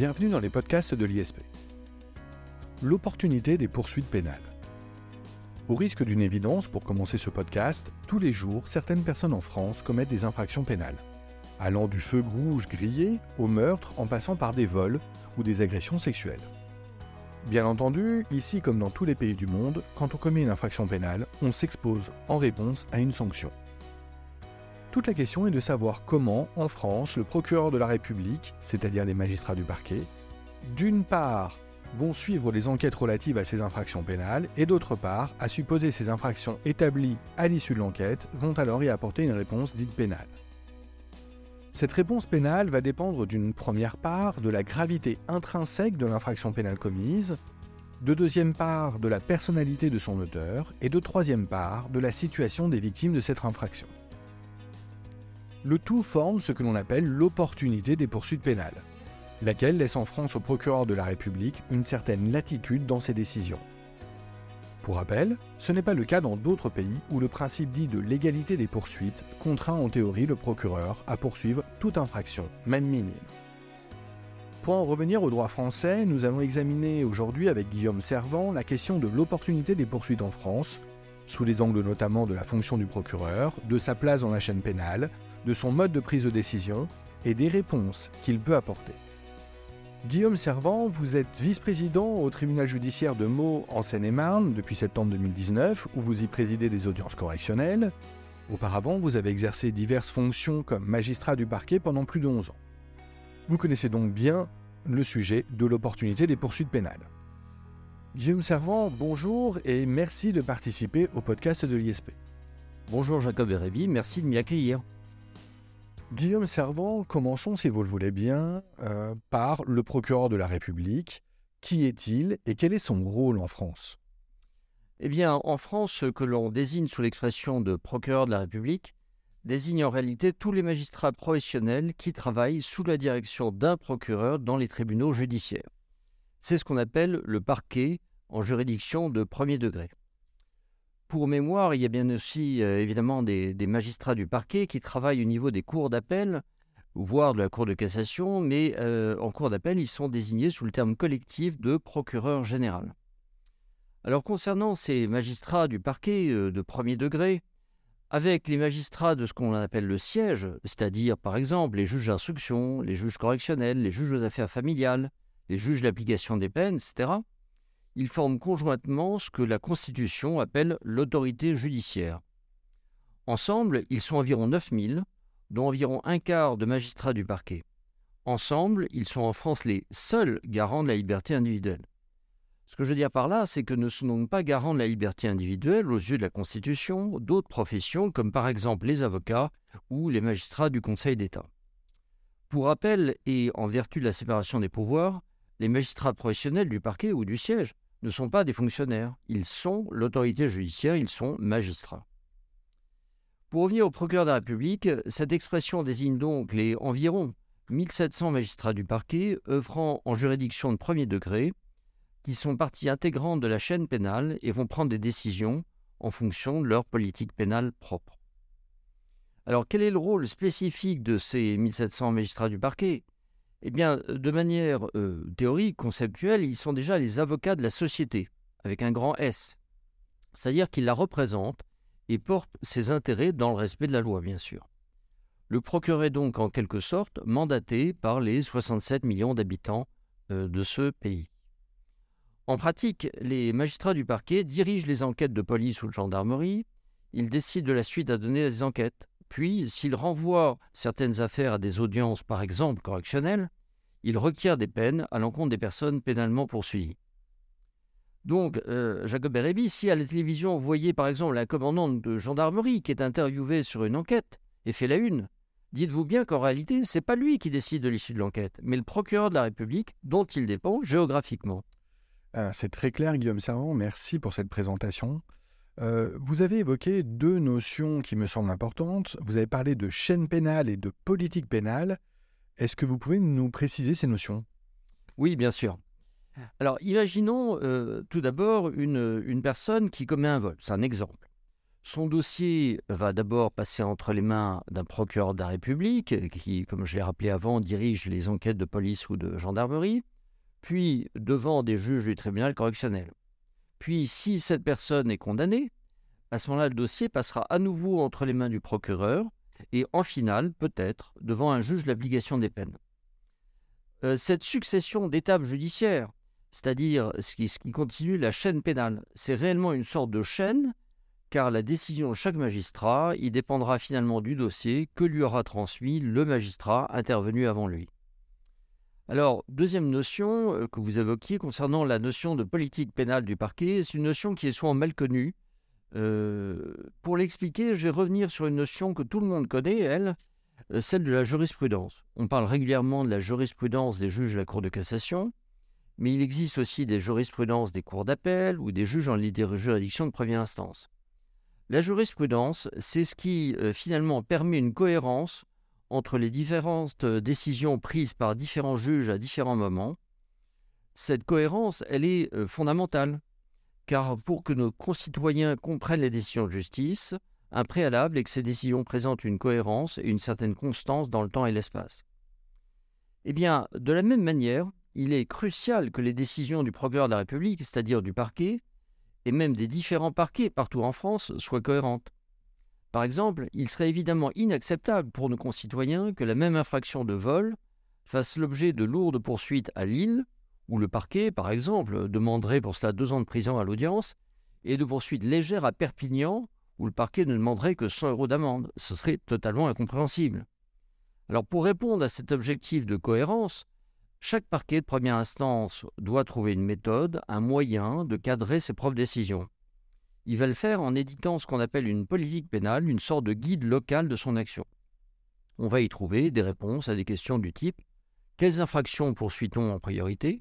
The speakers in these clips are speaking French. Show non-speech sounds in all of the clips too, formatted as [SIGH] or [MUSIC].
Bienvenue dans les podcasts de l'ISP. L'opportunité des poursuites pénales. Au risque d'une évidence, pour commencer ce podcast, tous les jours, certaines personnes en France commettent des infractions pénales, allant du feu rouge grillé au meurtre en passant par des vols ou des agressions sexuelles. Bien entendu, ici comme dans tous les pays du monde, quand on commet une infraction pénale, on s'expose en réponse à une sanction. Toute la question est de savoir comment, en France, le procureur de la République, c'est-à-dire les magistrats du parquet, d'une part, vont suivre les enquêtes relatives à ces infractions pénales, et d'autre part, à supposer ces infractions établies à l'issue de l'enquête, vont alors y apporter une réponse dite pénale. Cette réponse pénale va dépendre d'une première part de la gravité intrinsèque de l'infraction pénale commise, de deuxième part de la personnalité de son auteur, et de troisième part de la situation des victimes de cette infraction. Le tout forme ce que l'on appelle l'opportunité des poursuites pénales, laquelle laisse en France au procureur de la République une certaine latitude dans ses décisions. Pour rappel, ce n'est pas le cas dans d'autres pays où le principe dit de l'égalité des poursuites contraint en théorie le procureur à poursuivre toute infraction, même minime. Pour en revenir au droit français, nous allons examiner aujourd'hui avec Guillaume Servant la question de l'opportunité des poursuites en France, sous les angles notamment de la fonction du procureur, de sa place dans la chaîne pénale, de son mode de prise de décision et des réponses qu'il peut apporter. Guillaume Servant, vous êtes vice-président au tribunal judiciaire de Meaux en Seine-et-Marne depuis septembre 2019, où vous y présidez des audiences correctionnelles. Auparavant, vous avez exercé diverses fonctions comme magistrat du parquet pendant plus de 11 ans. Vous connaissez donc bien le sujet de l'opportunité des poursuites pénales. Guillaume Servant, bonjour et merci de participer au podcast de l'ISP. Bonjour Jacob Erebi, merci de m'y accueillir. Guillaume Servant, commençons, si vous le voulez bien, euh, par le procureur de la République. Qui est-il et quel est son rôle en France? Eh bien, en France, ce que l'on désigne sous l'expression de procureur de la République désigne en réalité tous les magistrats professionnels qui travaillent sous la direction d'un procureur dans les tribunaux judiciaires. C'est ce qu'on appelle le parquet en juridiction de premier degré. Pour mémoire, il y a bien aussi euh, évidemment des, magistrats du parquet qui travaillent au niveau des cours d'appel, voire de la Cour de cassation, mais euh, en cours d'appel, ils sont désignés sous le terme collectif de procureur général. Alors concernant ces magistrats du parquet euh, de premier degré, avec les magistrats de ce qu'on appelle le siège, c'est-à-dire par exemple les juges d'instruction, les juges correctionnels, les juges aux affaires familiales, les juges d'application des peines, etc., ils forment conjointement ce que la Constitution appelle l'autorité judiciaire. Ensemble, ils sont environ 9000, dont environ un quart de magistrats du parquet. Ensemble, ils sont en France les seuls garants de la liberté individuelle. Ce que je veux dire par là, c'est que ne sont donc pas garants de la liberté individuelle aux yeux de la Constitution d'autres professions comme par exemple les avocats ou les magistrats du Conseil d'État. Pour rappel, et en vertu de la séparation des pouvoirs, les magistrats professionnels du parquet ou du siège ne sont pas des fonctionnaires, ils sont l'autorité judiciaire, ils sont magistrats. Pour revenir au procureur de la République, cette expression désigne donc les environ 1700 magistrats du parquet œuvrant en juridiction de premier degré, qui sont partie intégrante de la chaîne pénale et vont prendre des décisions en fonction de leur politique pénale propre. Alors quel est le rôle spécifique de ces 1700 magistrats du parquet? Eh bien, euh, de manière euh, théorique, conceptuelle, ils sont déjà les avocats de la société, avec un grand S. C'est-à-dire qu'ils la représentent et portent ses intérêts dans le respect de la loi, bien sûr. Le procureur est donc en quelque sorte mandaté par les 67 millions d'habitants euh, de ce pays. En pratique, les magistrats du parquet dirigent les enquêtes de police ou de gendarmerie, ils décident de la suite à donner des enquêtes, puis, s'il renvoie certaines affaires à des audiences, par exemple correctionnelles, il requiert des peines à l'encontre des personnes pénalement poursuivies. Donc, euh, Jacob Berébi, si à la télévision vous voyez par exemple la commandante de gendarmerie qui est interviewée sur une enquête et fait la une, dites-vous bien qu'en réalité, ce n'est pas lui qui décide de l'issue de l'enquête, mais le procureur de la République dont il dépend géographiquement. Ah, c'est très clair, Guillaume Servant. Merci pour cette présentation. Euh, vous avez évoqué deux notions qui me semblent importantes. Vous avez parlé de chaîne pénale et de politique pénale. Est-ce que vous pouvez nous préciser ces notions? Oui, bien sûr. Alors, imaginons euh, tout d'abord une, une, personne qui commet un vol. C'est un exemple. Son dossier va d'abord passer entre les mains d'un procureur de la République, qui, comme je l'ai rappelé avant, dirige les enquêtes de police ou de gendarmerie, puis devant des juges du tribunal correctionnel. Puis, si cette personne est condamnée, à ce moment-là, le dossier passera à nouveau entre les mains du procureur et, en finale, peut-être, devant un juge l'application des peines. Euh, cette succession d'étapes judiciaires, c'est-à-dire ce qui, ce qui continue la chaîne pénale, c'est réellement une sorte de chaîne car la décision de chaque magistrat y dépendra finalement du dossier que lui aura transmis le magistrat intervenu avant lui. Alors, deuxième notion euh, que vous évoquiez concernant la notion de politique pénale du parquet, c'est une notion qui est souvent mal connue. Pour l'expliquer, je vais revenir sur une notion que tout le monde connaît, elle, celle de la jurisprudence. On parle régulièrement de la jurisprudence des juges de la Cour de cassation, mais il existe aussi des jurisprudences des cours d'appel ou des juges en juridiction de première instance. La jurisprudence, c'est ce qui finalement permet une cohérence entre les différentes décisions prises par différents juges à différents moments. Cette cohérence, elle est fondamentale, car pour que nos concitoyens comprennent les décisions de justice, un préalable est que ces décisions présentent une cohérence et une certaine constance dans le temps et l'espace. Eh bien, de la même manière, il est crucial que les décisions du procureur de la République, c'est-à-dire du parquet, et même des différents parquets partout en France soient cohérentes. Par exemple, il serait évidemment inacceptable pour nos concitoyens que la même infraction de vol fasse l'objet de lourdes poursuites à Lille, où le parquet, par exemple, demanderait pour cela deux ans de prison à l'audience, et de poursuites légères à Perpignan, où le parquet ne demanderait que 100 euros d'amende. Ce serait totalement incompréhensible. Alors pour répondre à cet objectif de cohérence, chaque parquet de première instance doit trouver une méthode, un moyen de cadrer ses propres décisions. Il va le faire en éditant ce qu'on appelle une politique pénale, une sorte de guide local de son action. On va y trouver des réponses à des questions du type quelles infractions poursuit-on en priorité?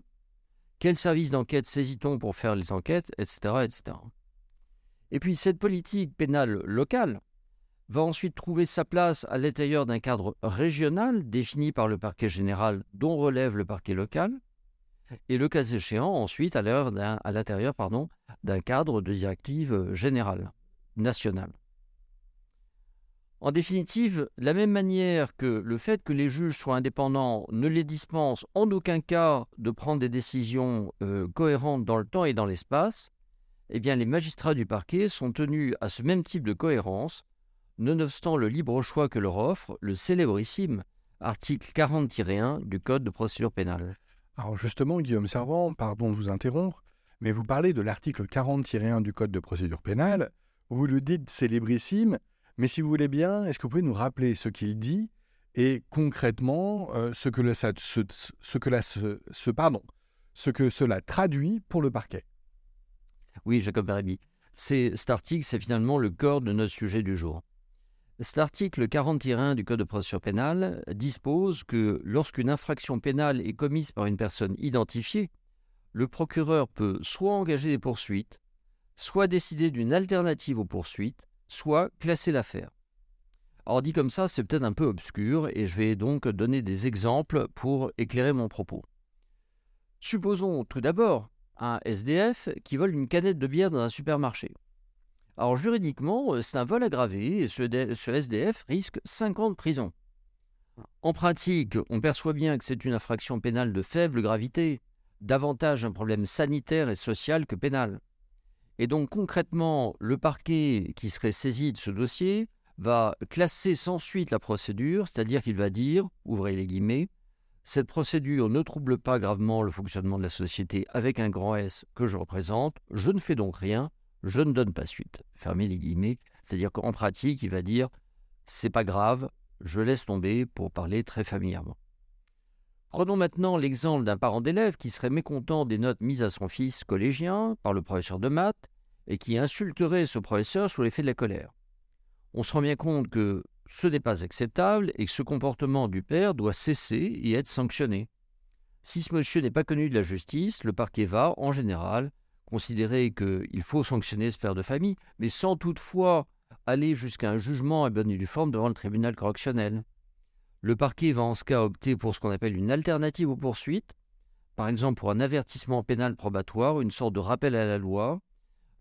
Quels services d'enquête saisit-on pour faire les enquêtes etc., etc. Et puis cette politique pénale locale, va ensuite trouver sa place à l'intérieur d'un cadre régional défini par le parquet général dont relève le parquet local, et le cas échéant ensuite à l'intérieur d'un cadre de directive générale, nationale. En définitive, de la même manière que le fait que les juges soient indépendants ne les dispense en aucun cas de prendre des décisions euh, cohérentes dans le temps et dans l'espace, eh les magistrats du parquet sont tenus à ce même type de cohérence nonobstant le libre choix que leur offre le célébrissime article 40-1 du Code de procédure pénale. Alors justement, Guillaume Servant, pardon de vous interrompre, mais vous parlez de l'article 40-1 du Code de procédure pénale, vous le dites célébrissime, mais si vous voulez bien, est-ce que vous pouvez nous rappeler ce qu'il dit et concrètement ce que cela traduit pour le parquet? Oui, Jacob Barabi. Cet article, c'est finalement le corps de notre sujet du jour. Cet article 40-1 du Code de procédure pénale dispose que lorsqu'une infraction pénale est commise par une personne identifiée, le procureur peut soit engager des poursuites, soit décider d'une alternative aux poursuites, soit classer l'affaire. Alors dit comme ça, c'est peut-être un peu obscur et je vais donc donner des exemples pour éclairer mon propos. Supposons tout d'abord un SDF qui vole une canette de bière dans un supermarché. Alors juridiquement, c'est un vol aggravé et ce, SDF risque 5 ans de prison. En pratique, on perçoit bien que c'est une infraction pénale de faible gravité, davantage un problème sanitaire et social que pénal. Et donc concrètement, le parquet qui serait saisi de ce dossier va classer sans suite la procédure, c'est-à-dire qu'il va dire, ouvrez les guillemets, cette procédure ne trouble pas gravement le fonctionnement de la société avec un grand S que je représente, je ne fais donc rien, je ne donne pas suite. Fermez les guillemets. C'est-à-dire qu'en pratique, il va dire c'est pas grave, je laisse tomber pour parler très familièrement. Prenons maintenant l'exemple d'un parent d'élève qui serait mécontent des notes mises à son fils collégien par le professeur de maths et qui insulterait ce professeur sous l'effet de la colère. On se rend bien compte que ce n'est pas acceptable et que ce comportement du père doit cesser et être sanctionné. Si ce monsieur n'est pas connu de la justice, le parquet va, en général, considérer qu'il faut sanctionner ce père de famille, mais sans toutefois aller jusqu'à un jugement à bonne et forme devant le tribunal correctionnel. Le parquet va en ce cas opter pour ce qu'on appelle une alternative aux poursuites, par exemple pour un avertissement pénal probatoire, une sorte de rappel à la loi,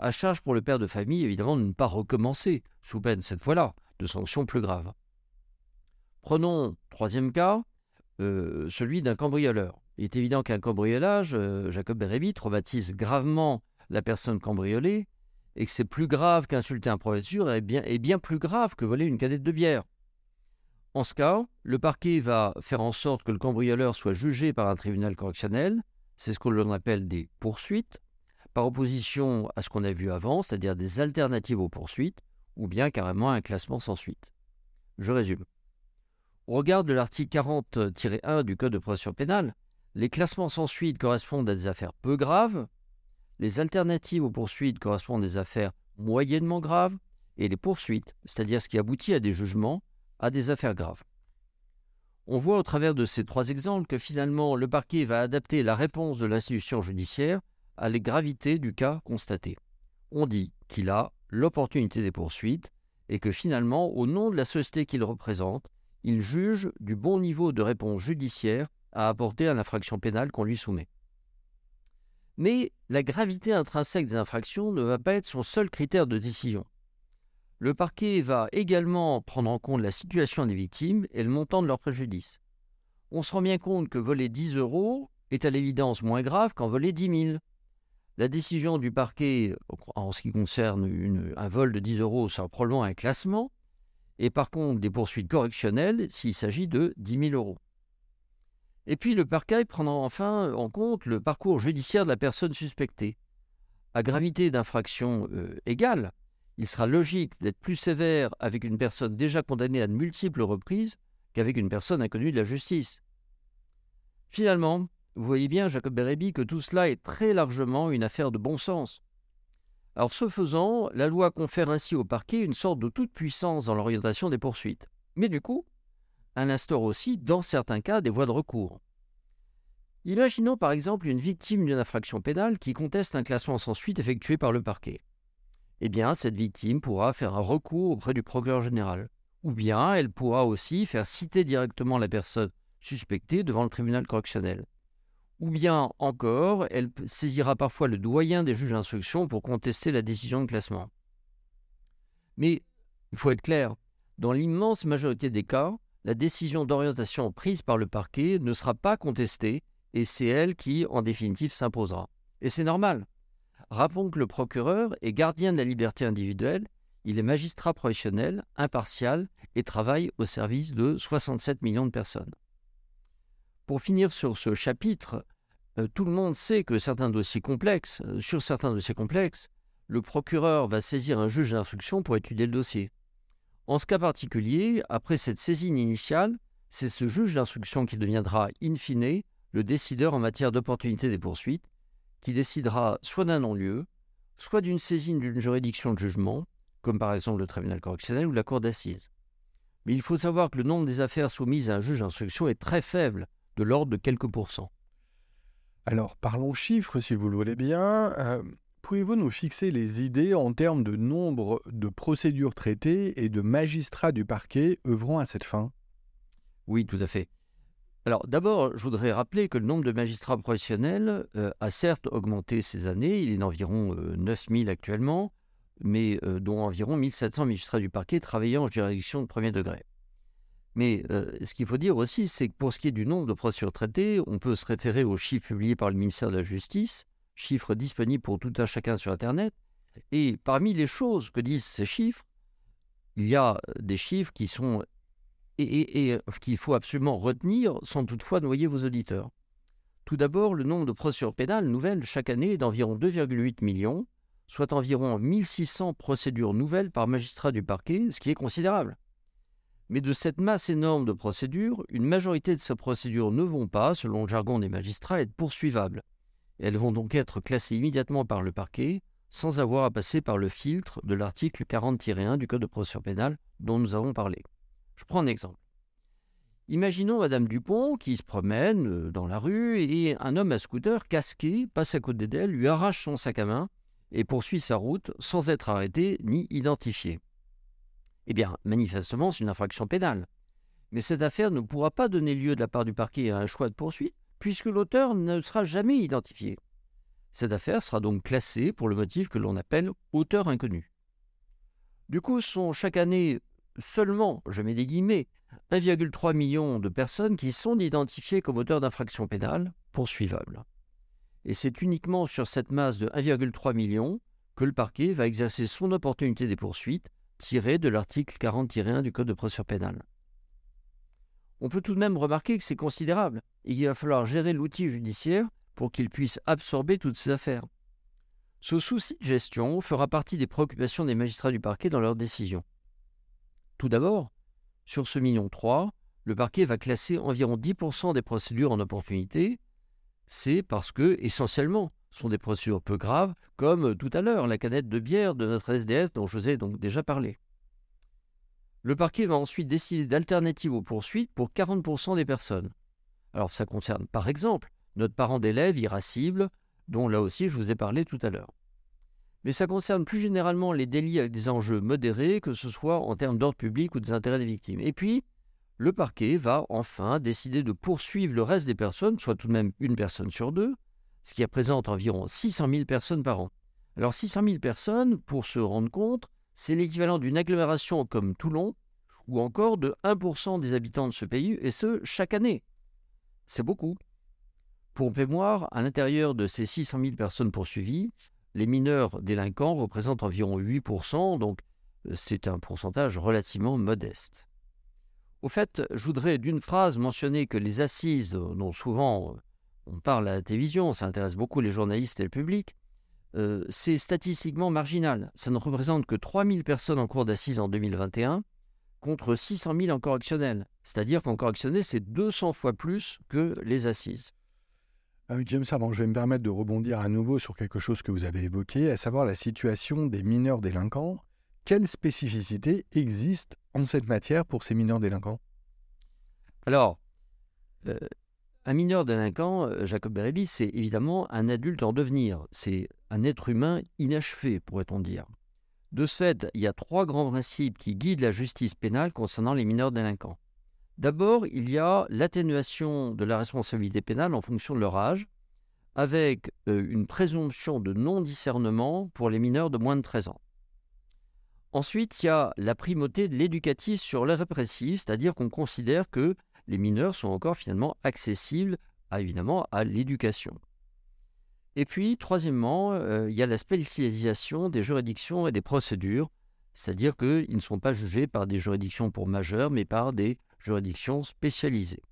à charge pour le père de famille, évidemment, de ne pas recommencer, sous peine, cette fois-là, de sanctions plus graves. Prenons, troisième cas, euh, celui d'un cambrioleur. Il est évident qu'un cambriolage, euh, Jacob Bérébi traumatise gravement la personne cambriolée et que c'est plus grave qu'insulter un professeur et bien, et bien plus grave que voler une cadette de bière. En ce cas, le parquet va faire en sorte que le cambrioleur soit jugé par un tribunal correctionnel, c'est ce que l'on appelle des poursuites, par opposition à ce qu'on a vu avant, c'est-à-dire des alternatives aux poursuites, ou bien carrément un classement sans suite. Je résume. Au regard de l'article 40-1 du Code de procédure pénale, les classements sans suite correspondent à des affaires peu graves, les alternatives aux poursuites correspondent à des affaires moyennement graves, et les poursuites, c'est-à-dire ce qui aboutit à des jugements, à des affaires graves. On voit au travers de ces trois exemples que finalement le parquet va adapter la réponse de l'institution judiciaire à la gravité du cas constaté. On dit qu'il a l'opportunité des poursuites et que finalement, au nom de la société qu'il représente, il juge du bon niveau de réponse judiciaire à apporter à l'infraction pénale qu'on lui soumet. Mais la gravité intrinsèque des infractions ne va pas être son seul critère de décision. Le parquet va également prendre en compte la situation des victimes et le montant de leur préjudice. On se rend bien compte que voler 10 euros est à l'évidence moins grave qu'en voler 10 000. La décision du parquet en ce qui concerne un vol de 10 euros sera probablement un classement, et par contre des poursuites correctionnelles s'il s'agit de 10 000 euros. Et puis le parquet prendra enfin en compte le parcours judiciaire de la personne suspectée. À gravité d'infraction euh, égale, il sera logique d'être plus sévère avec une personne déjà condamnée à de multiples reprises qu'avec une personne inconnue de la justice. Finalement, vous voyez bien, Jacob Bérébi, que tout cela est très largement une affaire de bon sens. Alors, ce faisant, la loi confère ainsi au parquet une sorte de toute puissance dans l'orientation des poursuites. Mais du coup, elle instaure aussi, dans certains cas, des voies de recours. Imaginons par exemple une victime d'une infraction pénale qui conteste un classement sans suite effectué par le parquet. Eh bien, cette victime pourra faire un recours auprès du procureur général. Ou bien elle pourra aussi faire citer directement la personne suspectée devant le tribunal correctionnel ou bien encore, elle saisira parfois le doyen des juges d'instruction pour contester la décision de classement. Mais il faut être clair, dans l'immense majorité des cas, la décision d'orientation prise par le parquet ne sera pas contestée et c'est elle qui, en définitive, s'imposera. Et c'est normal. Rappelons que le procureur est gardien de la liberté individuelle, il est magistrat professionnel, impartial et travaille au service de 67 millions de personnes. Pour finir sur ce chapitre, euh, tout le monde sait que certains dossiers complexes, euh, sur certains dossiers complexes, le procureur va saisir un juge d'instruction pour étudier le dossier. En ce cas particulier, après cette saisine initiale, c'est ce juge d'instruction qui deviendra, in fine, le décideur en matière d'opportunité des poursuites, qui décidera soit d'un non-lieu, soit d'une saisine d'une juridiction de jugement, comme par exemple le tribunal correctionnel ou la cour d'assises. Mais il faut savoir que le nombre des affaires soumises à un juge d'instruction est très faible, de l'ordre de quelques pourcents. Alors, parlons chiffres, si vous le voulez bien. Euh, pouvez-vous nous fixer les idées en termes de nombre de procédures traitées et de magistrats du parquet œuvrant à cette fin? Oui, tout à fait. Alors, d'abord, je voudrais rappeler que le nombre de magistrats professionnels euh, a certes augmenté ces années. Il est d'environ 9000 euh, actuellement, mais dont environ 1700 magistrats du parquet travaillant en juridiction de premier degré. Mais euh, ce qu'il faut dire aussi, c'est que pour ce qui est du nombre de procédures traitées, on peut se référer aux chiffres publiés par le ministère de la Justice, chiffres disponibles pour tout un chacun sur Internet. Et parmi les choses que disent ces chiffres, il y a des chiffres qui sont et, et qu'il faut absolument retenir sans toutefois noyer vos auditeurs. Tout d'abord, le nombre de procédures pénales nouvelles chaque année est d'environ 2,8 millions, soit environ 1600 procédures nouvelles par magistrat du parquet, ce qui est considérable. Mais de cette masse énorme de procédures, une majorité de ces procédures ne vont pas, selon le jargon des magistrats, être poursuivables. elles vont donc être classées immédiatement par le parquet, sans avoir à passer par le filtre de l'article 40-1 du Code de procédure pénale dont nous avons parlé. Je prends un exemple. Imaginons Madame Dupont qui se promène euh, dans la rue et un homme à scooter casqué passe à côté d'elle, lui arrache son sac à main et poursuit sa route sans être arrêté ni identifié. Eh bien, manifestement, c'est une infraction pénale. Mais cette affaire ne pourra pas donner lieu de la part du parquet à un choix de poursuite, puisque l'auteur ne sera jamais identifié. Cette affaire sera donc classée pour le motif que l'on appelle auteur inconnu. Du coup, sont chaque année seulement, je mets des guillemets, 1,3 million de personnes qui sont identifiées comme auteurs d'infractions pénales poursuivables. Et c'est uniquement sur cette masse de 1,3 million que le parquet va exercer son opportunité des poursuites tirée de l'article 40-1 du Code de procédure pénale. On peut tout de même remarquer que c'est considérable et qu'il va falloir gérer l'outil judiciaire pour qu'il puisse absorber toutes ces affaires. Ce souci de gestion fera partie des préoccupations des magistrats du parquet dans leurs décisions. Tout d'abord, sur ce million 3, le parquet va classer environ 10% des procédures en opportunité. C'est parce que, essentiellement, sont des procédures peu graves, comme tout à l'heure la canette de bière de notre SDF dont je vous ai donc déjà parlé. Le parquet va ensuite décider d'alternatives aux poursuites pour 40% des personnes. Alors ça concerne par exemple notre parent d'élève irascible, dont là aussi je vous ai parlé tout à l'heure. Mais ça concerne plus généralement les délits avec des enjeux modérés, que ce soit en termes d'ordre public ou des intérêts des victimes. Et puis, le parquet va enfin décider de poursuivre le reste des personnes, soit tout de même une personne sur deux, ce qui représente environ 600 000 personnes par an. Alors 600 000 personnes, pour se rendre compte, c'est l'équivalent d'une agglomération comme Toulon, ou encore de 1% des habitants de ce pays, et ce, chaque année. C'est beaucoup. Pour mémoire, à l'intérieur de ces 600 000 personnes poursuivies, les mineurs délinquants représentent environ 8%, donc euh, c'est un pourcentage relativement modeste. Au fait, je voudrais d'une phrase mentionner que les assises, dont souvent euh, on parle à la télévision, ça intéresse beaucoup les journalistes et le public, euh, c'est statistiquement marginal. Ça ne représente que 3000 personnes en cours d'assises en 2021 contre 600 000 en correctionnel. C'est-à-dire qu'en correctionnel, c'est 200 fois plus que les assises. Euh, James Savant, je vais me permettre de rebondir à nouveau sur quelque chose que vous avez évoqué, à savoir la situation des mineurs délinquants. Quelles spécificités existent en cette matière pour ces mineurs délinquants? Alors, euh, un mineur délinquant, euh, Jacob Bérébi, c'est évidemment un adulte en devenir. C'est un être humain inachevé, pourrait-on dire. De fait, il y a trois grands principes qui guident la justice pénale concernant les mineurs délinquants. D'abord, il y a l'atténuation de la responsabilité pénale en fonction de leur âge, avec euh, une présomption de non-discernement pour les mineurs de moins de 13 ans. Ensuite, il y a la primauté de l'éducatif sur le répressif, c'est-à-dire qu'on considère que les mineurs sont encore finalement accessibles à, évidemment à l'éducation. Et puis, troisièmement, euh, il y a la spécialisation des juridictions et des procédures, c'est-à-dire qu'ils ne sont pas jugés par des juridictions pour majeurs, mais par des juridictions spécialisées.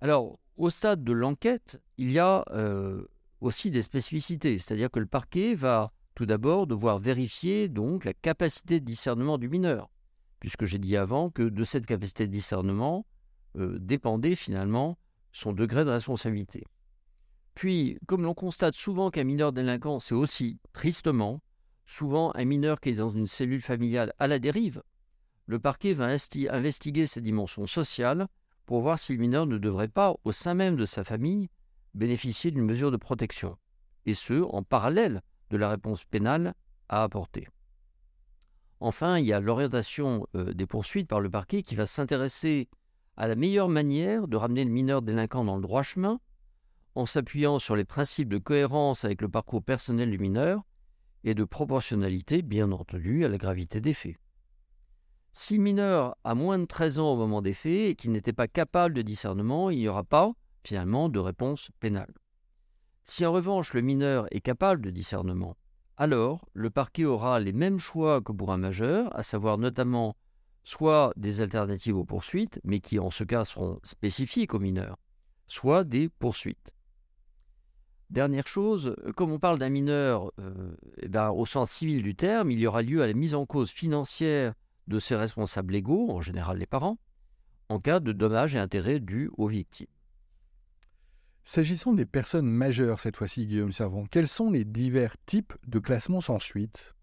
Alors, au stade de l'enquête, il y a euh, aussi des spécificités, c'est-à-dire que le parquet va tout d'abord devoir vérifier la capacité de discernement du mineur, puisque j'ai dit avant que de cette capacité de discernement, euh, dépendait finalement son degré de responsabilité. Puis, comme l'on constate souvent qu'un mineur délinquant, c'est aussi, tristement, souvent un mineur qui est dans une cellule familiale à la dérive, le parquet va investiguer ses dimensions sociales pour voir si le mineur ne devrait pas, au sein même de sa famille, bénéficier d'une mesure de protection, et ce, en parallèle de la réponse pénale à apporter. Enfin, il y a l'orientation euh, des poursuites par le parquet qui va s'intéresser à la meilleure manière de ramener le mineur délinquant dans le droit chemin, en s'appuyant sur les principes de cohérence avec le parcours personnel du mineur et de proportionnalité, bien entendu, à la gravité des faits. Si le mineur a moins de 13 ans au moment des faits et qu'il n'était pas capable de discernement, il n'y aura pas, finalement, de réponse pénale. Si en revanche le mineur est capable de discernement, alors le parquet aura les mêmes choix que pour un majeur, à savoir notamment soit des alternatives aux poursuites, mais qui en ce cas seront spécifiques aux mineurs, soit des poursuites. Dernière chose, comme on parle d'un mineur euh, eh ben, au sens civil du terme, il y aura lieu à la mise en cause financière de ses responsables légaux, en général les parents, en cas de dommages et intérêts dus aux victimes. S'agissant des personnes majeures cette fois-ci, Guillaume Servant, quels sont les divers types de classements sans suite?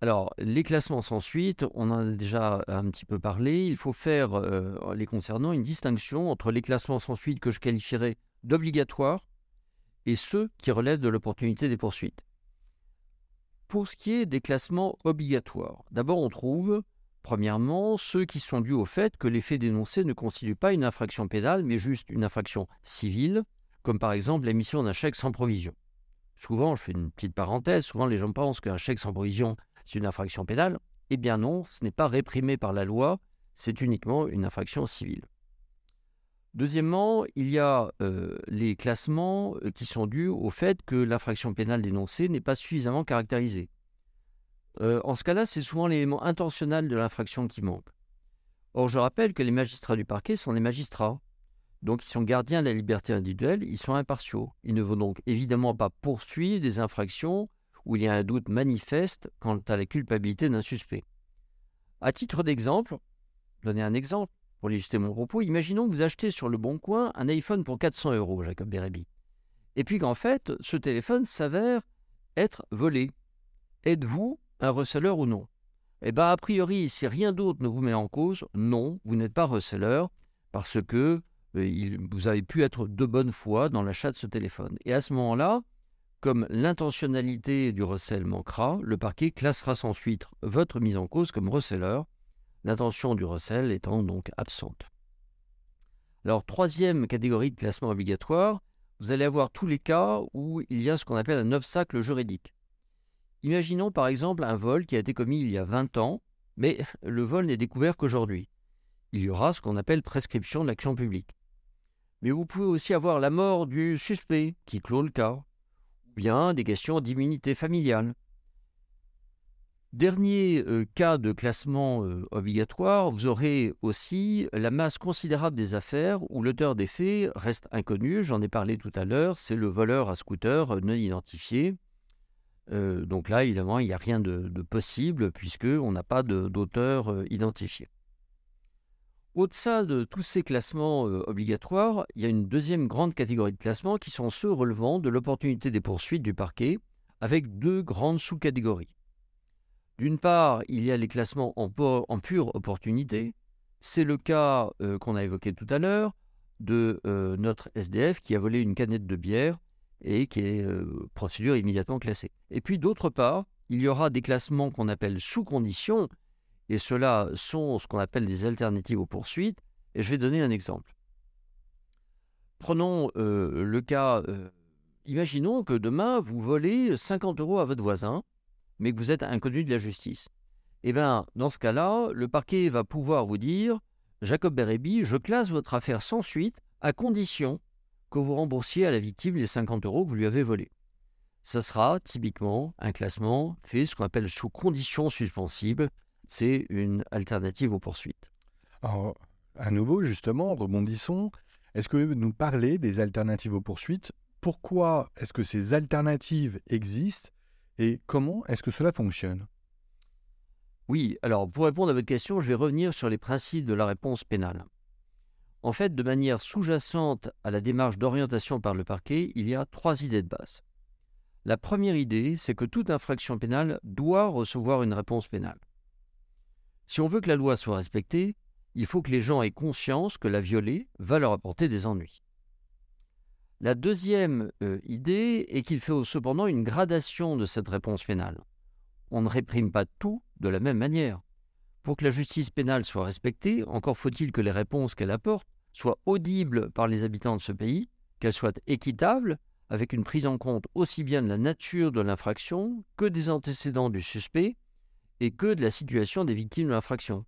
Alors, les classements sans suite, on en a déjà un petit peu parlé. Il faut faire, euh, les concernant, une distinction entre les classements sans suite que je qualifierais d'obligatoires et ceux qui relèvent de l'opportunité des poursuites. Pour ce qui est des classements obligatoires, d'abord on trouve, premièrement, ceux qui sont dus au fait que les faits dénoncés ne constituent pas une infraction pénale, mais juste une infraction civile, comme par exemple l'émission d'un chèque sans provision. Souvent, je fais une petite parenthèse, souvent les gens pensent qu'un chèque sans provision, c'est une infraction pénale. Eh bien non, ce n'est pas réprimé par la loi, c'est uniquement une infraction civile. Deuxièmement, il y a euh, les classements euh, qui sont dus au fait que l'infraction pénale dénoncée n'est pas suffisamment caractérisée. Euh, en ce cas-là, c'est souvent l'élément intentionnel de l'infraction qui manque. Or, je rappelle que les magistrats du parquet sont des magistrats. Donc, ils sont gardiens de la liberté individuelle, ils sont impartiaux. Ils ne vont donc évidemment pas poursuivre des infractions où il y a un doute manifeste quant à la culpabilité d'un suspect. À titre d'exemple, donner un exemple pour illustrer mon propos, imaginons que vous achetez sur le bon coin un iPhone pour 400 euros, Jacob Bérébi. Et puis qu'en fait, ce téléphone s'avère être volé. Êtes-vous un receleur ou non? Eh bien, a priori, si rien d'autre ne vous met en cause, non, vous n'êtes pas receleur parce que euh, vous avez pu être de bonne foi dans l'achat de ce téléphone. Et à ce moment-là, comme l'intentionnalité du recel manquera, le parquet classera sans suite votre mise en cause comme receleur, l'intention du recel étant donc absente. Alors, troisième catégorie de classement obligatoire, vous allez avoir tous les cas où il y a ce qu'on appelle un obstacle juridique. Imaginons par exemple un vol qui a été commis il y a 20 ans, mais [LAUGHS] le vol n'est découvert qu'aujourd'hui. Il y aura ce qu'on appelle prescription de l'action publique. Mais vous pouvez aussi avoir la mort du suspect qui clôt le cas, ou bien des questions d'immunité familiale. Dernier euh, cas de classement euh, obligatoire, vous aurez aussi la masse considérable des affaires où l'auteur des faits reste inconnu. J'en ai parlé tout à l'heure, c'est le voleur à scooter euh, non identifié. donc là, évidemment, il n'y a rien de, de possible puisqu'on n'a pas d'auteur identifié. Au-delà de tous ces classements obligatoires, il y a une deuxième grande catégorie de classements qui sont ceux relevant de l'opportunité des poursuites du parquet, avec deux grandes sous-catégories. D'une part, il y a les classements en, pure opportunité. C'est le cas euh, qu'on a évoqué tout à l'heure de euh, notre SDF qui a volé une canette de bière et qui est procédure immédiatement classée. Et puis d'autre part, il y aura des classements qu'on appelle sous condition, et ceux-là sont ce qu'on appelle des alternatives aux poursuites, et je vais donner un exemple. Prenons euh, le cas, euh, imaginons que demain vous volez 50 euros à votre voisin, mais que vous êtes inconnu de la justice. Eh bien, dans ce cas-là, le parquet va pouvoir vous dire Jacob Bérébi, je classe votre affaire sans suite, à condition que vous remboursiez à la victime les 50 euros que vous lui avez volés. Ce sera typiquement un classement fait ce qu'on appelle sous condition suspensible, c'est une alternative aux poursuites. Alors, à nouveau, justement, rebondissons. Est-ce que vous nous parlez des alternatives aux poursuites? Pourquoi est-ce que ces alternatives existent? Et comment est-ce que cela fonctionne? Oui, alors pour répondre à votre question, je vais revenir sur les principes de la réponse pénale. En fait, de manière sous-jacente à la démarche d'orientation par le parquet, il y a trois idées de base. La première idée, c'est que toute infraction pénale doit recevoir une réponse pénale. Si on veut que la loi soit respectée, il faut que les gens aient conscience que la violer va leur apporter des ennuis. La deuxième euh, idée est qu'il faut cependant une gradation de cette réponse pénale. On ne réprime pas tout de la même manière. Pour que la justice pénale soit respectée, encore faut-il que les réponses qu'elle apporte soient audibles par les habitants de ce pays, qu'elles soient équitables, avec une prise en compte aussi bien de la nature de l'infraction que des antécédents du suspect, et que de la situation des victimes de l'infraction.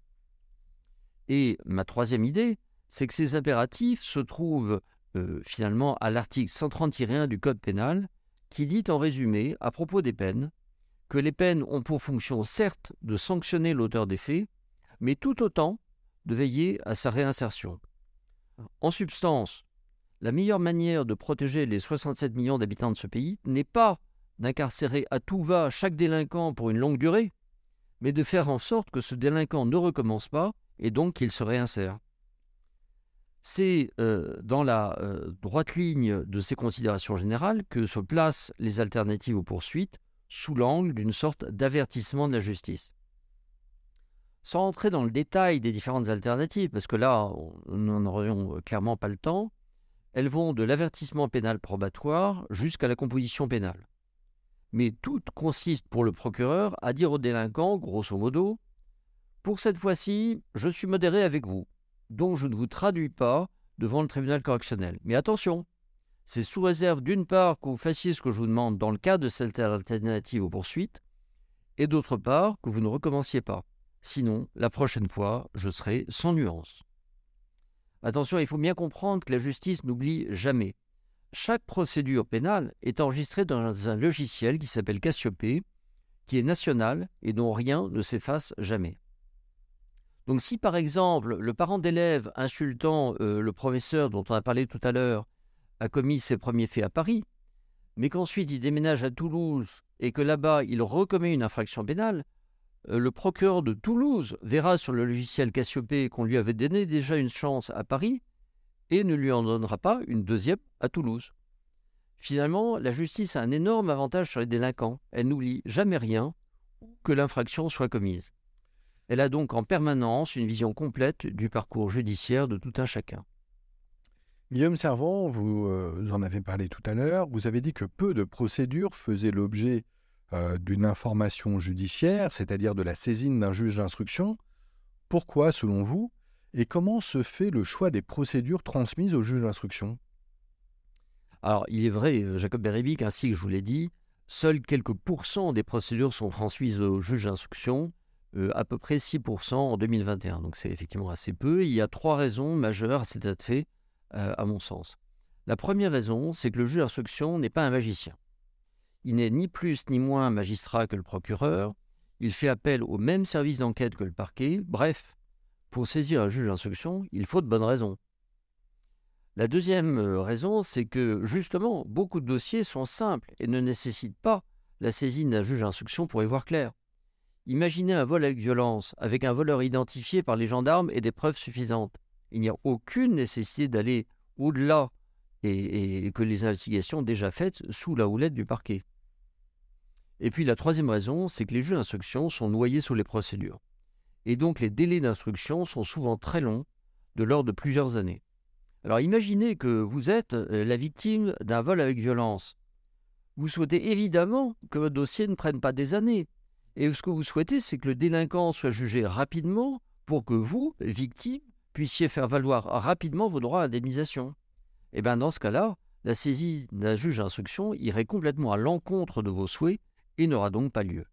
Et ma troisième idée, c'est que ces impératifs se trouvent euh, finalement à l'article 130-1 du Code pénal, qui dit en résumé, à propos des peines, que les peines ont pour fonction certes de sanctionner l'auteur des faits, mais tout autant de veiller à sa réinsertion. En substance, la meilleure manière de protéger les 67 millions d'habitants de ce pays n'est pas d'incarcérer à tout va chaque délinquant pour une longue durée, mais de faire en sorte que ce délinquant ne recommence pas et donc qu'il se réinsère. C'est euh, dans la euh, droite ligne de ces considérations générales que se placent les alternatives aux poursuites sous l'angle d'une sorte d'avertissement de la justice. Sans entrer dans le détail des différentes alternatives, parce que là, nous n'en aurions euh, clairement pas le temps, elles vont de l'avertissement pénal probatoire jusqu'à la composition pénale mais tout consiste pour le procureur à dire au délinquant, grosso modo, Pour cette fois-ci, je suis modéré avec vous, donc je ne vous traduis pas devant le tribunal correctionnel. Mais attention, c'est sous réserve d'une part que vous fassiez ce que je vous demande dans le cadre de cette alternative aux poursuites, et d'autre part que vous ne recommenciez pas. Sinon, la prochaine fois, je serai sans nuance. Attention, il faut bien comprendre que la justice n'oublie jamais. Chaque procédure pénale est enregistrée dans un logiciel qui s'appelle Cassiopée, qui est national et dont rien ne s'efface jamais. Donc si par exemple le parent d'élève insultant euh, le professeur dont on a parlé tout à l'heure a commis ses premiers faits à Paris, mais qu'ensuite il déménage à Toulouse et que là-bas il recommet une infraction pénale, euh, le procureur de Toulouse verra sur le logiciel Cassiopée qu'on lui avait donné déjà une chance à Paris et ne lui en donnera pas une deuxième à Toulouse. Finalement, la justice a un énorme avantage sur les délinquants. Elle n'oublie jamais rien que l'infraction soit commise. Elle a donc en permanence une vision complète du parcours judiciaire de tout un chacun. Guillaume Servant, vous, euh, en avez parlé tout à l'heure, vous avez dit que peu de procédures faisaient l'objet euh, d'une information judiciaire, c'est-à-dire de la saisine d'un juge d'instruction. Pourquoi, selon vous, et comment se fait le choix des procédures transmises au juge d'instruction? Alors, il est vrai, euh, Jacob Beribic, ainsi que je vous l'ai dit, seuls quelques pourcents des procédures sont transmises au juge d'instruction, euh, à peu près 6% en 2021. Donc c'est effectivement assez peu. Il y a trois raisons majeures à cet état fait, à mon sens. La première raison, c'est que le juge d'instruction n'est pas un magicien. Il n'est ni plus ni moins magistrat que le procureur, il fait appel au même service d'enquête que le parquet, bref, pour saisir un juge d'instruction, il faut de bonnes raisons. La deuxième euh, raison, c'est que justement, beaucoup de dossiers sont simples et ne nécessitent pas la saisine d'un juge d'instruction pour y voir clair. Imaginez un vol avec violence, avec un voleur identifié par les gendarmes et des preuves suffisantes. Il n'y a aucune nécessité d'aller au-delà et, que les investigations déjà faites sous la houlette du parquet. Et puis la troisième raison, c'est que les juges d'instruction sont noyés sous les procédures. Et donc les délais d'instruction sont souvent très longs, de l'ordre de plusieurs années. Alors imaginez que vous êtes euh, la victime d'un vol avec violence. Vous souhaitez évidemment que votre dossier ne prenne pas des années. Et ce que vous souhaitez, c'est que le délinquant soit jugé rapidement pour que vous, victime, puissiez faire valoir rapidement vos droits à indemnisation. Eh bien dans ce cas-là, la saisie d'un juge d'instruction irait complètement à l'encontre de vos souhaits et n'aura donc pas lieu.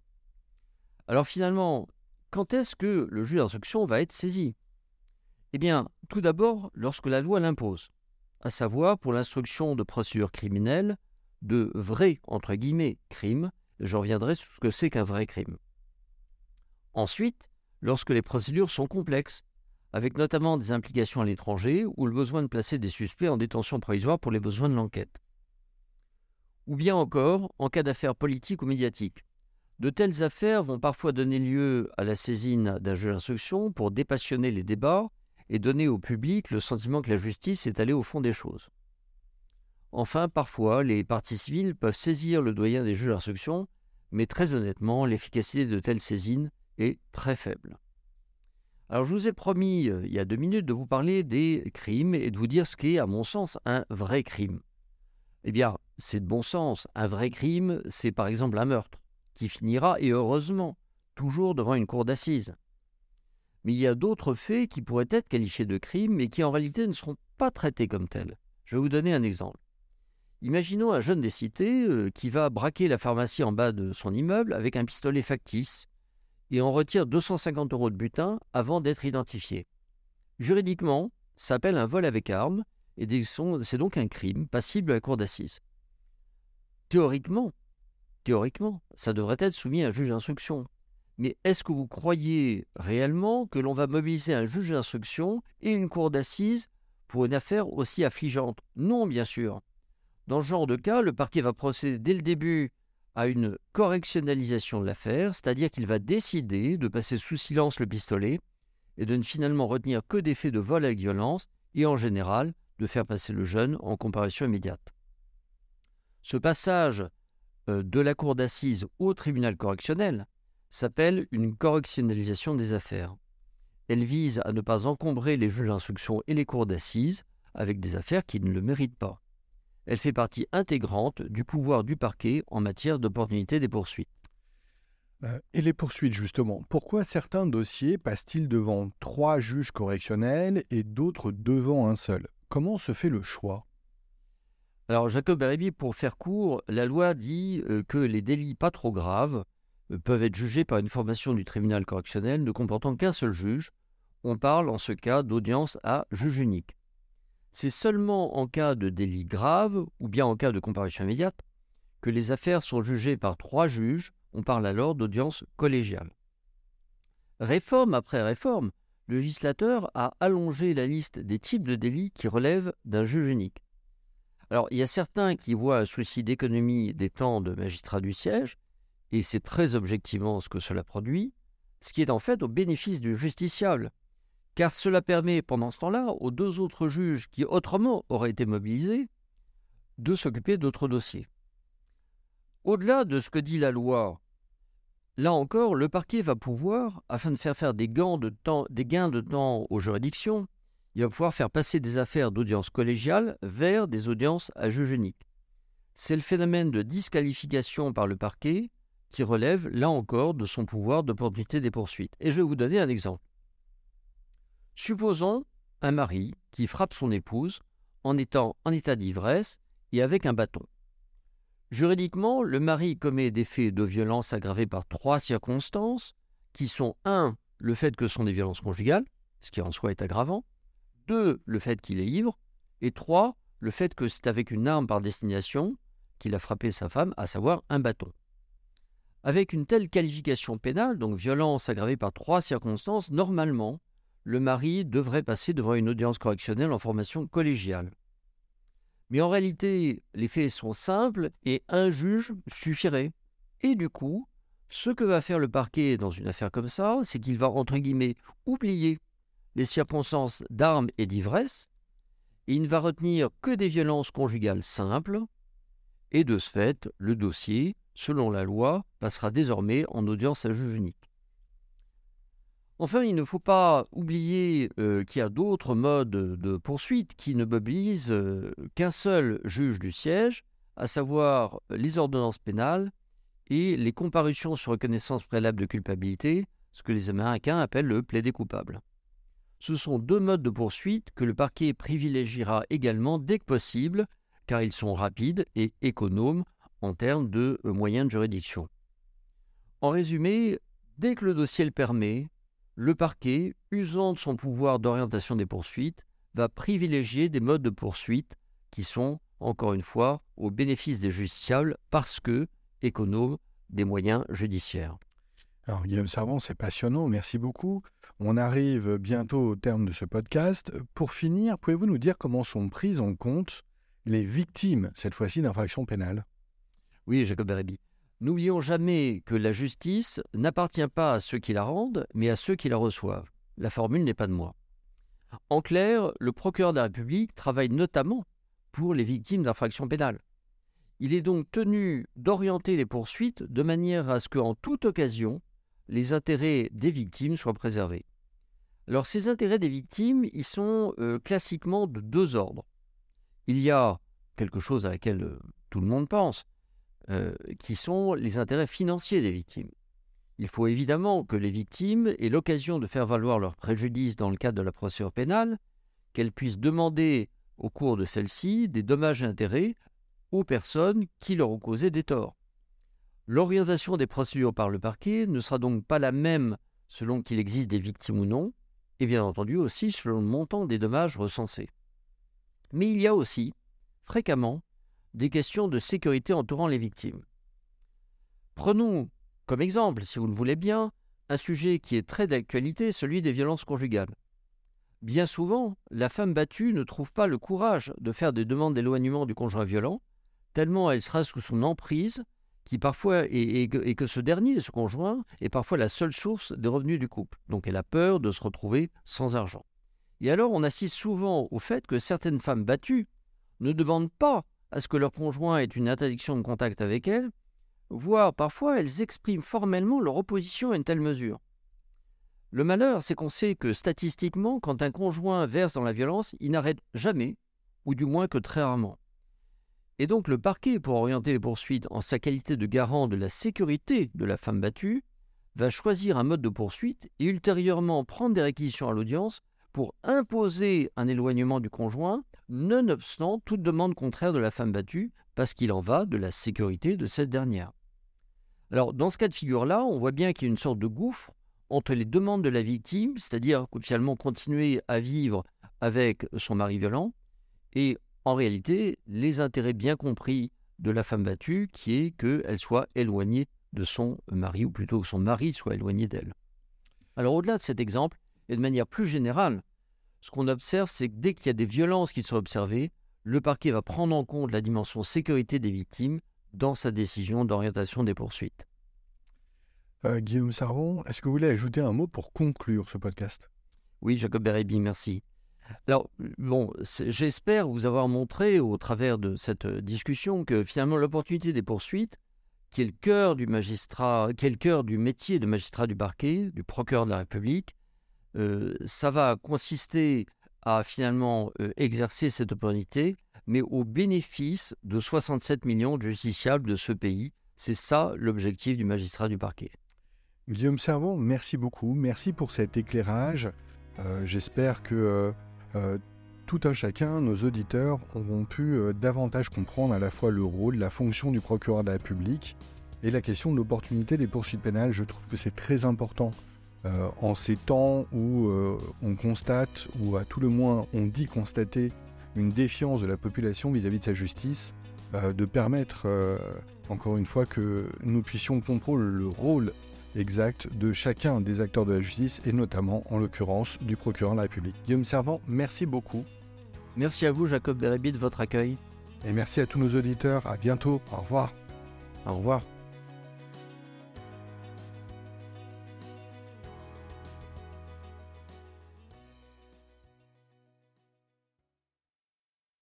Alors finalement, quand est-ce que le juge d'instruction va être saisi? Eh bien, tout d'abord lorsque la loi l'impose, à savoir pour l'instruction de procédures criminelles, de vrais, entre guillemets, crimes, je reviendrai sur ce que c'est qu'un vrai crime. Ensuite, lorsque les procédures sont complexes, avec notamment des implications à l'étranger ou le besoin de placer des suspects en détention provisoire pour les besoins de l'enquête. Ou bien encore en cas d'affaires politiques ou médiatiques. De telles affaires vont parfois donner lieu à la saisine d'un juge d'instruction pour dépassionner les débats et donner au public le sentiment que la justice est allée au fond des choses. Enfin, parfois, les parties civiles peuvent saisir le doyen des juges d'instruction, mais très honnêtement, l'efficacité de telles saisines est très faible. Alors je vous ai promis euh, il y a deux minutes de vous parler des crimes et de vous dire ce qu'est à mon sens un vrai crime. Eh bien, c'est de bon sens. Un vrai crime, c'est par exemple un meurtre, qui finira, et heureusement, toujours devant une cour d'assises. Mais il y a d'autres faits qui pourraient être qualifiés de crimes, mais qui en réalité ne seront pas traités comme tels. Je vais vous donner un exemple. Imaginons un jeune des euh, qui va braquer la pharmacie en bas de son immeuble avec un pistolet factice et on retire 250 euros de butin avant d'être identifié. Juridiquement, ça s'appelle un vol avec arme et c'est donc un crime passible à la cour d'assises. Théoriquement, théoriquement, ça devrait être soumis à un juge d'instruction. Mais est-ce que vous croyez réellement que l'on va mobiliser un juge d'instruction et une cour d'assises pour une affaire aussi affligeante? Non, bien sûr. Dans ce genre de cas, le parquet va procéder dès le début à une correctionnalisation de l'affaire, c'est-à-dire qu'il va décider de passer sous silence le pistolet et de ne finalement retenir que des faits de vol avec violence et en général de faire passer le jeune en comparution immédiate. Ce passage euh, de la cour d'assises au tribunal correctionnel s'appelle une correctionnalisation des affaires. Elle vise à ne pas encombrer les juges d'instruction et les cours d'assises avec des affaires qui ne le méritent pas. Elle fait partie intégrante du pouvoir du parquet en matière d'opportunité des poursuites. Euh, et les poursuites, justement, pourquoi certains dossiers passent-ils devant trois juges correctionnels et d'autres devant un seul? Comment se fait le choix? Alors Jacob Beribi, pour faire court, la loi dit euh, que les délits pas trop graves euh, peuvent être jugés par une formation du tribunal correctionnel ne comportant qu'un seul juge. On parle en ce cas d'audience à juge unique. C'est seulement en cas de délit grave ou bien en cas de comparution immédiate que les affaires sont jugées par trois juges. On parle alors d'audience collégiale. Réforme après réforme, le législateur a allongé la liste des types de délits qui relèvent d'un juge unique. Alors, il y a certains qui voient un souci d'économie des temps de magistrats du siège, et c'est très objectivement ce que cela produit, ce qui est en fait au bénéfice du justiciable, car cela permet pendant ce temps-là aux deux autres juges qui autrement auraient été mobilisés de s'occuper d'autres dossiers. Au-delà de ce que dit la loi, là encore, le parquet va pouvoir, afin de faire faire des, gains de temps, aux juridictions, il va pouvoir faire passer des affaires d'audience collégiale vers des audiences à juge unique. C'est le phénomène de disqualification par le parquet qui relève, là encore, de son pouvoir d'opportunité des poursuites. Et je vais vous donner un exemple. Supposons un mari qui frappe son épouse en étant en état d'ivresse et avec un bâton. Juridiquement, le mari commet des faits de violence aggravés par trois circonstances, qui sont 1. le fait que ce sont des violences conjugales, ce qui en soi est aggravant, 2. le fait qu'il est ivre, et 3. le fait que c'est avec une arme par destination qu'il a frappé sa femme, à savoir un bâton. Avec une telle qualification pénale, donc violence aggravée par trois circonstances, normalement, le mari devrait passer devant une audience correctionnelle en formation collégiale. Mais en réalité, les faits sont simples et un juge suffirait. Et du coup, ce que va faire le parquet dans une affaire comme ça, c'est qu'il va, entre guillemets, oublier les circonstances d'armes et d'ivresse, il ne va retenir que des violences conjugales simples, et de ce fait, le dossier, selon la loi, passera désormais en audience à juge unique. Enfin, il ne faut pas oublier euh, qu'il y a d'autres modes de poursuite qui ne mobilisent euh, qu'un seul juge du siège, à savoir les ordonnances pénales et les comparutions sur reconnaissance préalable de culpabilité, ce que les Américains appellent le plaidé coupable. Ce sont deux modes de poursuite que le parquet privilégiera également dès que possible, car ils sont rapides et économes en termes de euh, moyens de juridiction. En résumé, dès que le dossier le permet, le parquet, usant de son pouvoir d'orientation des poursuites, va privilégier des modes de poursuite qui sont, encore une fois, au bénéfice des justiciables parce que économes des moyens judiciaires. Alors Guillaume Servant, c'est passionnant, merci beaucoup. On arrive bientôt au terme de ce podcast. Pour finir, pouvez-vous nous dire comment sont prises en compte les victimes, cette fois-ci, d'infractions pénales? Oui, Jacob Beribi. N'oublions jamais que la justice n'appartient pas à ceux qui la rendent, mais à ceux qui la reçoivent. La formule n'est pas de moi. En clair, le procureur de la République travaille notamment pour les victimes d'infractions pénales. Il est donc tenu d'orienter les poursuites de manière à ce qu'en toute occasion, les intérêts des victimes soient préservés. Alors ces intérêts des victimes, ils sont euh, classiquement de deux ordres. Il y a quelque chose à laquelle euh, tout le monde pense, euh, qui sont les intérêts financiers des victimes. Il faut évidemment que les victimes aient l'occasion de faire valoir leurs préjudices dans le cadre de la procédure pénale, qu'elles puissent demander au cours de celle-ci des dommages et intérêts aux personnes qui leur ont causé des torts. L'orientation des procédures par le parquet ne sera donc pas la même selon qu'il existe des victimes ou non, et bien entendu aussi selon le montant des dommages recensés. Mais il y a aussi, fréquemment, des questions de sécurité entourant les victimes. Prenons comme exemple, si vous le voulez bien, un sujet qui est très d'actualité, celui des violences conjugales. Bien souvent, la femme battue ne trouve pas le courage de faire des demandes d'éloignement du conjoint violent, tellement elle sera sous son emprise qui parfois et, que ce dernier, ce conjoint, est parfois la seule source de revenus du couple. Donc elle a peur de se retrouver sans argent. Et alors on assiste souvent au fait que certaines femmes battues ne demandent pas à ce que leur conjoint ait une interdiction de contact avec elles, voire parfois elles expriment formellement leur opposition à une telle mesure. Le malheur, c'est qu'on sait que statistiquement, quand un conjoint verse dans la violence, il n'arrête jamais, ou du moins que très rarement. Et donc le parquet, pour orienter les poursuites en sa qualité de garant de la sécurité de la femme battue, va choisir un mode de poursuite et ultérieurement prendre des réquisitions à l'audience pour imposer un éloignement du conjoint, nonobstant toute demande contraire de la femme battue, parce qu'il en va de la sécurité de cette dernière. Alors, dans ce cas de figure-là, on voit bien qu'il y a une sorte de gouffre entre les demandes de la victime, c'est-à-dire finalement continuer à vivre avec son mari violent, et en réalité, les intérêts bien compris de la femme battue, qui est qu'elle soit éloignée de son mari, ou plutôt que son mari soit éloigné d'elle. Alors au-delà de cet exemple, et de manière plus générale, ce qu'on observe, c'est que dès qu'il y a des violences qui sont observées, le parquet va prendre en compte la dimension sécurité des victimes dans sa décision d'orientation des poursuites. Euh, Guillaume Sarron, est-ce que vous voulez ajouter un mot pour conclure ce podcast? Oui, Jacob Bérébi, merci. Alors, bon, j'espère vous avoir montré au travers de cette discussion que finalement l'opportunité des poursuites, qui est le cœur du magistrat, qui est le cœur du métier de magistrat du parquet, du procureur de la République, euh, ça va consister à finalement exercer cette opportunité, mais au bénéfice de 67 millions de justiciables de ce pays. C'est ça l'objectif du magistrat du parquet. Guillaume Servon, merci beaucoup. Merci pour cet éclairage. J'espère que tout un chacun, nos auditeurs, auront pu davantage comprendre à la fois le rôle, la fonction du procureur de la République et la question de l'opportunité des poursuites pénales. Je trouve que c'est très important euh, en ces temps où euh, on constate, ou à tout le moins on dit constater, une défiance de la population vis-à-vis de sa justice, euh, de permettre, encore une fois, que nous puissions comprendre le rôle exact de chacun des acteurs de la justice, et notamment, en l'occurrence, du procureur de la République. Guillaume Servant, merci beaucoup. Merci à vous, Jacob Bérébi, de votre accueil. Et merci à tous nos auditeurs. À bientôt. Au revoir. Au revoir.